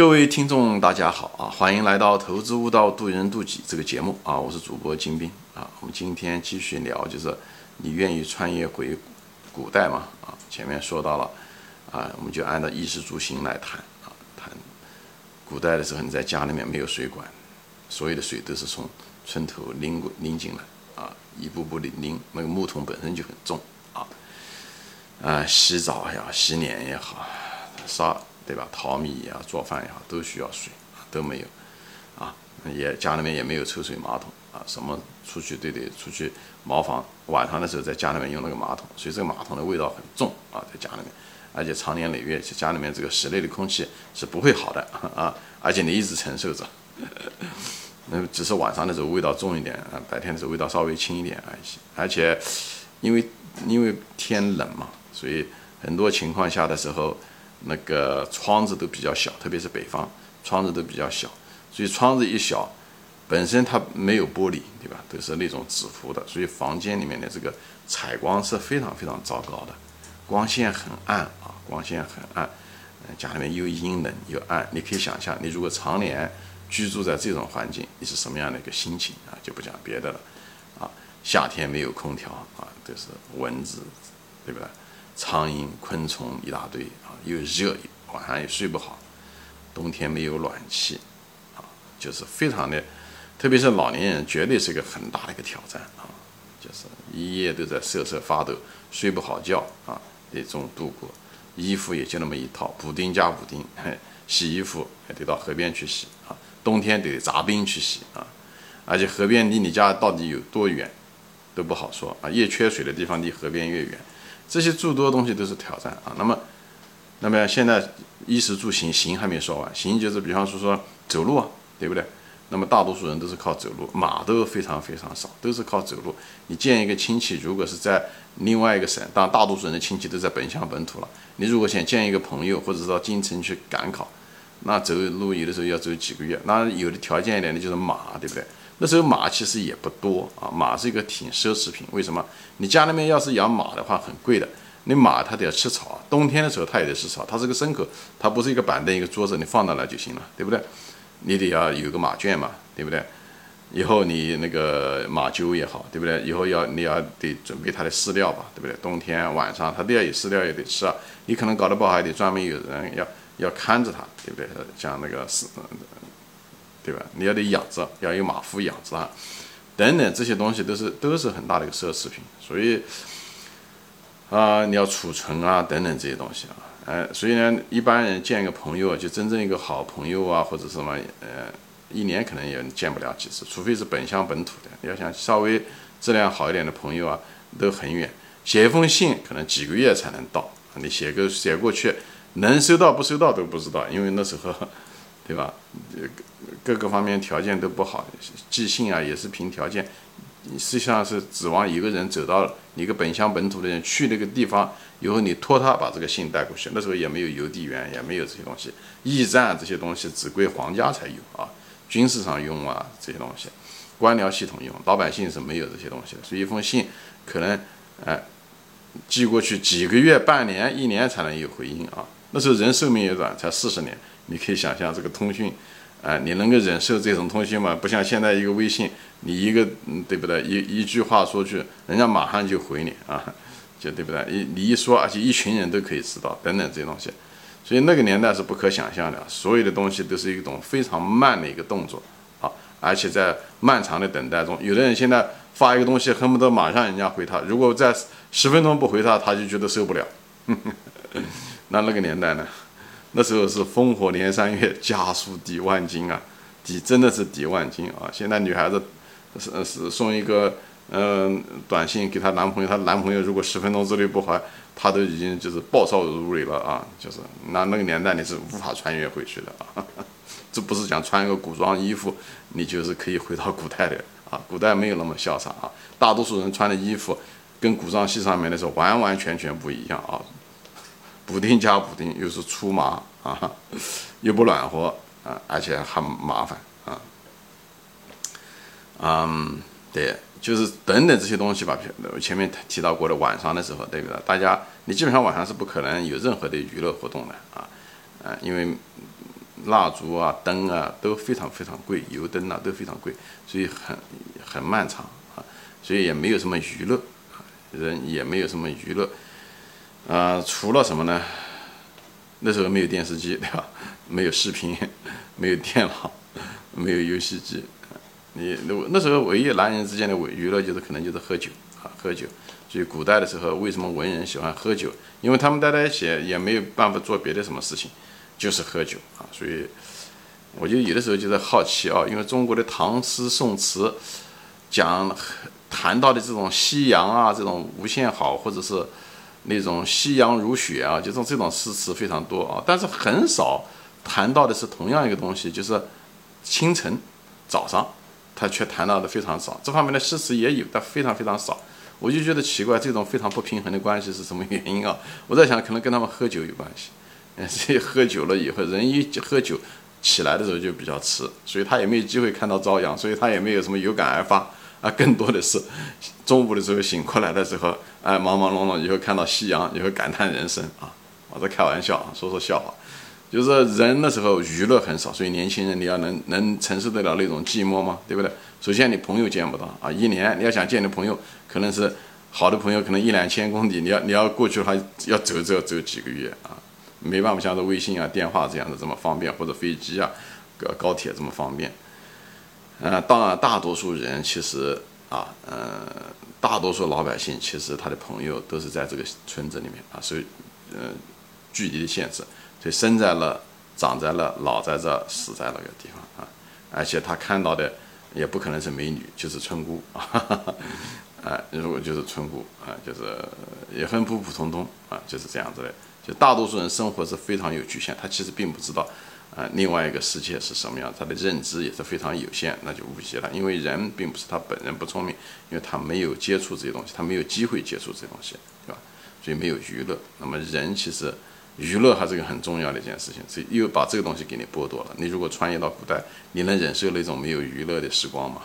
各位听众，大家好啊！欢迎来到《投资悟道，渡人渡己》这个节目啊！我是主播金兵啊。我们今天继续聊，就是你愿意穿越回古代吗？啊，前面说到了啊，我们就按照衣食住行来谈啊。谈古代的时候，你在家里面没有水管，所有的水都是从村头拎过拎进来啊，一步步的拎，那个木桶本身就很重啊。啊，洗澡也好，洗脸也好，烧。对吧？淘米呀，做饭也好，都需要水，都没有，啊，也家里面也没有抽水马桶啊，什么出去都得出去茅房，晚上的时候在家里面用那个马桶，所以这个马桶的味道很重啊，在家里面，而且长年累月，家里面这个室内的空气是不会好的啊，而且你一直承受着，那只是晚上的时候味道重一点啊，白天的时候味道稍微轻一点而已，而且因为因为天冷嘛，所以很多情况下的时候。那个窗子都比较小，特别是北方，窗子都比较小，所以窗子一小，本身它没有玻璃，对吧？都是那种纸糊的，所以房间里面的这个采光是非常非常糟糕的，光线很暗啊，光线很暗，家里面又阴冷又暗，你可以想象，你如果常年居住在这种环境，你是什么样的一个心情啊？就不讲别的了，啊，夏天没有空调啊，都是蚊子，对不对？苍蝇、昆虫一大堆啊，又热，晚上也睡不好。冬天没有暖气，啊，就是非常的，特别是老年人，绝对是一个很大的一个挑战啊，就是一夜都在瑟瑟发抖，睡不好觉啊，这种度过。衣服也就那么一套，补丁加补丁，洗衣服还得到河边去洗啊，冬天得砸冰去洗啊，而且河边离你家到底有多远都不好说啊，越缺水的地方离河边越远。这些诸多东西都是挑战啊。那么，那么现在衣食住行，行还没说完，行就是比方说说走路啊，对不对？那么大多数人都是靠走路，马都非常非常少，都是靠走路。你见一个亲戚，如果是在另外一个省，当然大多数人的亲戚都在本乡本土了。你如果想见一个朋友，或者是到京城去赶考，那走路有的时候要走几个月。那有的条件一点的就是马，对不对？那时候马其实也不多啊，马是一个挺奢侈品。为什么？你家里面要是养马的话，很贵的。你马它得要吃草，冬天的时候它也得吃草。它是个牲口，它不是一个板凳、一个桌子，你放到那就行了，对不对？你得要有个马圈嘛，对不对？以后你那个马厩也好，对不对？以后要你要得准备它的饲料吧，对不对？冬天晚上它都要有饲料也得吃啊。你可能搞得不好，还得专门有人要要看着它，对不对？像那个是。对吧？你要得养着，要有马夫养着它，等等这些东西都是都是很大的一个奢侈品。所以啊，你要储存啊，等等这些东西啊，哎，所以呢，一般人见一个朋友，就真正一个好朋友啊，或者什么，呃，一年可能也见不了几次，除非是本乡本土的。你要想稍微质量好一点的朋友啊，都很远，写一封信可能几个月才能到。你写个写过去，能收到不收到都不知道，因为那时候。对吧？这个各个方面条件都不好，寄信啊也是凭条件。实际上是指望一个人走到一个本乡本土的人去那个地方，以后你托他把这个信带过去。那时候也没有邮递员，也没有这些东西，驿站这些东西只归皇家才有啊，军事上用啊这些东西，官僚系统用，老百姓是没有这些东西的。所以一封信可能哎寄过去几个月、半年、一年才能有回音啊。那时候人寿命也短，才四十年。你可以想象这个通讯，啊，你能够忍受这种通讯吗？不像现在一个微信，你一个，嗯，对不对？一一句话说去，人家马上就回你啊，就对不对？一你一说，而且一群人都可以知道，等等这些东西，所以那个年代是不可想象的，所有的东西都是一种非常慢的一个动作，啊，而且在漫长的等待中，有的人现在发一个东西，恨不得马上人家回他，如果在十分钟不回他，他就觉得受不了，那那个年代呢？那时候是烽火连三月，家书抵万金啊，抵真的是抵万金啊！现在女孩子是是送一个嗯短信给她男朋友，她男朋友如果十分钟之内不回，她都已经就是暴躁如雷了啊！就是那那个年代你是无法穿越回去的啊！这不是讲穿一个古装衣服，你就是可以回到古代的啊！古代没有那么潇洒啊！大多数人穿的衣服跟古装戏上面的是完完全全不一样啊！补丁加补丁，又是粗麻啊，又不暖和啊，而且很麻烦啊。嗯，对，就是等等这些东西吧。前面提到过的，晚上的时候，对不对？大家你基本上晚上是不可能有任何的娱乐活动的啊，啊，因为蜡烛啊、灯啊都非常非常贵，油灯啊都非常贵，所以很很漫长啊，所以也没有什么娱乐，人也没有什么娱乐，啊，除了什么呢？那时候没有电视机，对吧？没有视频，没有电脑，没有游戏机，你那那时候唯一男人之间的娱乐就是可能就是喝酒啊，喝酒。所以古代的时候，为什么文人喜欢喝酒？因为他们待在一起也没有办法做别的什么事情，就是喝酒啊。所以，我就有的时候就在好奇啊，因为中国的唐诗宋词讲谈到的这种夕阳啊，这种无限好，或者是那种夕阳如雪啊，就这种这种诗词非常多啊，但是很少谈到的是同样一个东西，就是清晨早上，他却谈到的非常少。这方面的诗词也有，但非常非常少。我就觉得奇怪，这种非常不平衡的关系是什么原因啊？我在想，可能跟他们喝酒有关系。嗯，所以喝酒了以后，人一喝酒起来的时候就比较迟，所以他也没有机会看到朝阳，所以他也没有什么有感而发啊。更多的是中午的时候醒过来的时候，哎，忙忙碌碌以后看到夕阳，以后感叹人生啊。我在开玩笑啊，说说笑话。就是人那时候娱乐很少，所以年轻人你要能能承受得了那种寂寞吗？对不对？首先你朋友见不到啊，一年你要想见的朋友，可能是好的朋友，可能一两千公里，你要你要过去的话，要走走走几个月啊，没办法像这微信啊、电话这样的这么方便，或者飞机啊、高高铁这么方便。呃，当然大多数人其实啊，呃，大多数老百姓其实他的朋友都是在这个村子里面啊，所以呃，距离的限制。所以生在了，长在了，老在这，死在那个地方啊！而且他看到的也不可能是美女，就是村姑 啊！啊，如果就是村姑啊，就是也很普普通通啊，就是这样子的。就大多数人生活是非常有局限，他其实并不知道啊，另外一个世界是什么样，他的认知也是非常有限，那就无解了。因为人并不是他本人不聪明，因为他没有接触这些东西，他没有机会接触这些东西，对吧？所以没有娱乐。那么人其实。娱乐还是个很重要的一件事情，所以又把这个东西给你剥夺了。你如果穿越到古代，你能忍受那种没有娱乐的时光吗？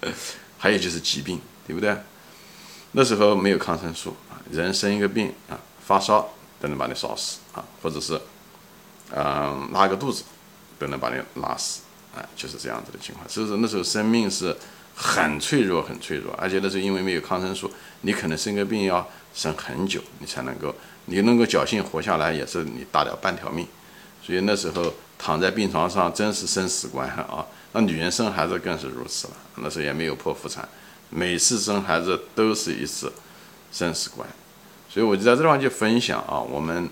还有就是疾病，对不对？那时候没有抗生素啊，人生一个病啊，发烧都能把你烧死啊，或者是嗯拉个肚子都能把你拉死啊，就是这样子的情况。所以说那时候生命是很脆弱、很脆弱，而且那时候因为没有抗生素，你可能生个病要生很久，你才能够。你能够侥幸活下来，也是你大了半条命。所以那时候躺在病床上，真是生死关啊！那女人生孩子更是如此了。那时候也没有剖腹产，每次生孩子都是一次生死关。所以我就在这地方就分享啊，我们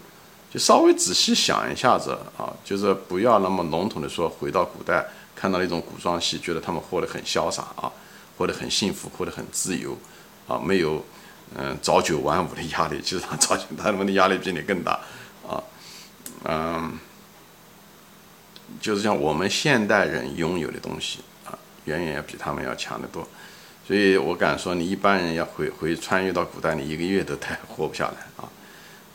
就稍微仔细想一下子啊，就是不要那么笼统的说回到古代看到那种古装戏，觉得他们活得很潇洒啊，活得很幸福，活得很自由啊，没有。嗯，朝九晚五的压力，其实他朝九他们的压力比你更大，啊，嗯，就是像我们现代人拥有的东西啊，远远要比他们要强得多，所以我敢说，你一般人要回回穿越到古代，你一个月都太活不下来啊。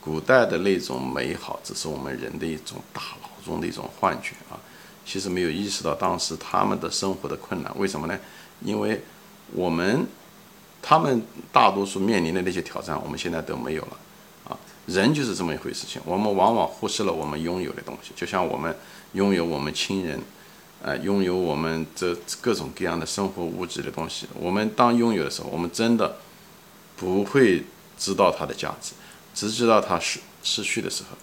古代的那种美好，只是我们人的一种大脑中的一种幻觉啊，其实没有意识到当时他们的生活的困难，为什么呢？因为我们。他们大多数面临的那些挑战，我们现在都没有了，啊，人就是这么一回事情。我们往往忽视了我们拥有的东西，就像我们拥有我们亲人，呃，拥有我们这各种各样的生活物质的东西。我们当拥有的时候，我们真的不会知道它的价值，直至到它失失去的时候，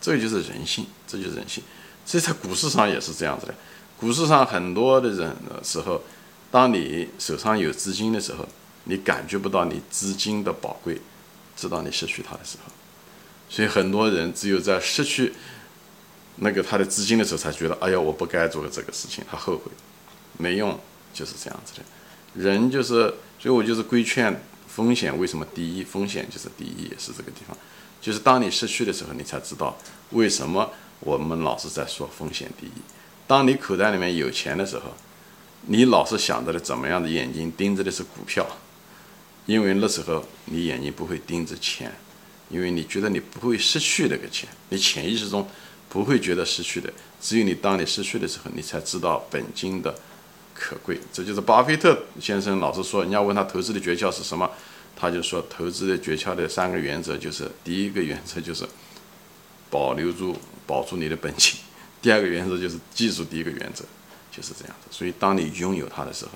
这就是人性，这就是人性。这在股市上也是这样子的，股市上很多的人的时候。当你手上有资金的时候，你感觉不到你资金的宝贵，直到你失去它的时候。所以很多人只有在失去那个他的资金的时候，才觉得，哎呀，我不该做这个事情，他后悔，没用，就是这样子的。人就是，所以我就是规劝，风险为什么第一？风险就是第一，也是这个地方，就是当你失去的时候，你才知道为什么我们老是在说风险第一。当你口袋里面有钱的时候。你老是想着的怎么样的眼睛盯着的是股票，因为那时候你眼睛不会盯着钱，因为你觉得你不会失去那个钱，你潜意识中不会觉得失去的。只有你当你失去的时候，你才知道本金的可贵。这就是巴菲特先生老是说，人家问他投资的诀窍是什么，他就说投资的诀窍的三个原则就是：第一个原则就是保留住、保住你的本金。第二个原则就是记住第一个原则，就是这样子。所以，当你拥有它的时候，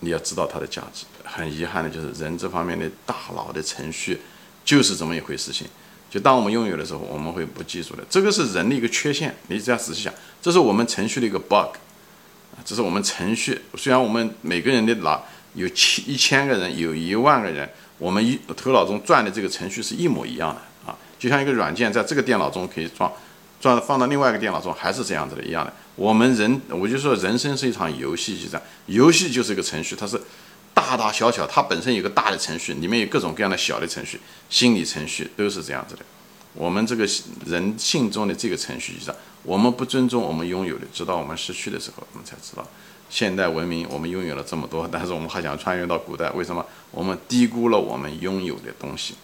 你要知道它的价值。很遗憾的就是，人这方面的大脑的程序就是这么一回事情。就当我们拥有的时候，我们会不记住的。这个是人的一个缺陷。你只要仔细想，这是我们程序的一个 bug 啊，这是我们程序。虽然我们每个人的脑有千一千个人，有一万个人，我们一头脑中转的这个程序是一模一样的啊，就像一个软件在这个电脑中可以装，装放到另外一个电脑中还是这样子的一样的。我们人，我就说人生是一场游戏，就这样，游戏就是一个程序，它是。大大小小，它本身有个大的程序，里面有各种各样的小的程序，心理程序都是这样子的。我们这个人性中的这个程序上，我们不尊重我们拥有的，直到我们失去的时候，我们才知道，现代文明我们拥有了这么多，但是我们还想穿越到古代，为什么？我们低估了我们拥有的东西，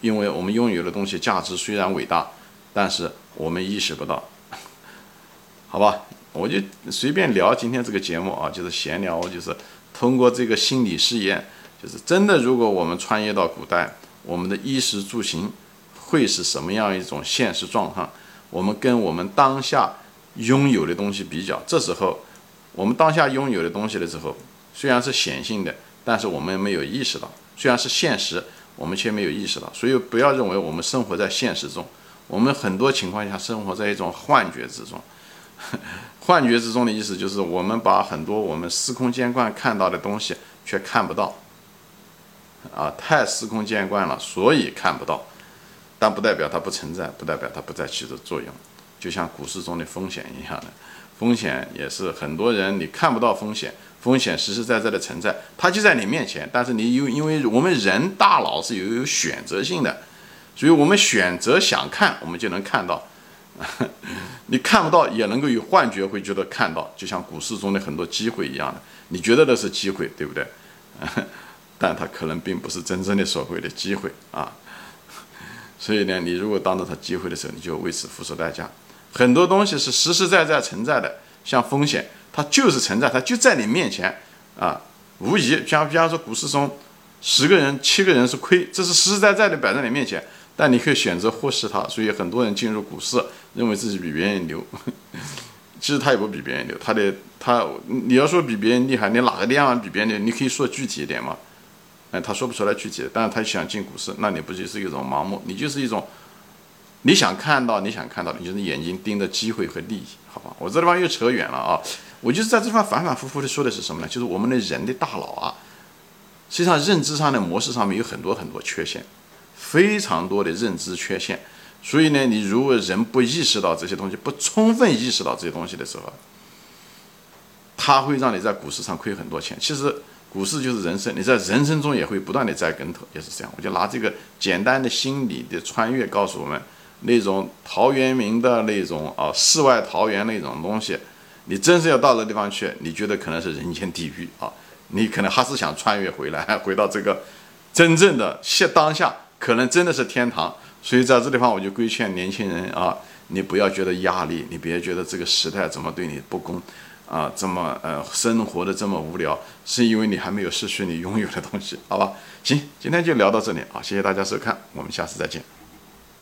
因为我们拥有的东西价值虽然伟大，但是我们意识不到。好吧，我就随便聊今天这个节目啊，就是闲聊，就是。通过这个心理试验，就是真的。如果我们穿越到古代，我们的衣食住行会是什么样一种现实状况？我们跟我们当下拥有的东西比较，这时候我们当下拥有的东西的时候，虽然是显性的，但是我们没有意识到；虽然是现实，我们却没有意识到。所以不要认为我们生活在现实中，我们很多情况下生活在一种幻觉之中。幻觉之中的意思就是，我们把很多我们司空见惯看到的东西却看不到，啊，太司空见惯了，所以看不到。但不代表它不存在，不代表它不再起着作用。就像股市中的风险一样的，风险也是很多人你看不到风险，风险实实在在的存在，它就在你面前。但是你有，因为我们人大脑是有有选择性的，所以我们选择想看，我们就能看到。你看不到也能够有幻觉，会觉得看到，就像股市中的很多机会一样的，你觉得那是机会，对不对？但它可能并不是真正的所谓的机会啊。所以呢，你如果当着它机会的时候，你就为此付出代价。很多东西是实实在在存在的，像风险，它就是存在，它就在你面前啊。无疑，像比方说股市中十个人七个人是亏，这是实实在在的摆在你面前。但你可以选择忽视它，所以很多人进入股市，认为自己比别人牛，其实他也不比别人牛。他的他，你要说比别人厉害，你哪个地方比别人牛？你可以说具体一点嘛？哎，他说不出来具体的，但是他想进股市，那你不就是一种盲目？你就是一种你想看到你想看到的，你就是眼睛盯着机会和利益，好吧？我这地方又扯远了啊！我就是在这地方反反复复的说的是什么呢？就是我们的人的大脑啊，实际上认知上的模式上面有很多很多缺陷。非常多的认知缺陷，所以呢，你如果人不意识到这些东西，不充分意识到这些东西的时候，它会让你在股市上亏很多钱。其实股市就是人生，你在人生中也会不断的栽跟头，也是这样。我就拿这个简单的心理的穿越告诉我们，那种陶渊明的那种啊世外桃源那种东西，你真是要到那地方去，你觉得可能是人间地狱啊，你可能还是想穿越回来，回到这个真正的现当下。可能真的是天堂，所以在这地方我就规劝年轻人啊，你不要觉得压力，你别觉得这个时代怎么对你不公，啊，这么呃生活的这么无聊，是因为你还没有失去你拥有的东西，好吧？行，今天就聊到这里啊，谢谢大家收看，我们下次再见。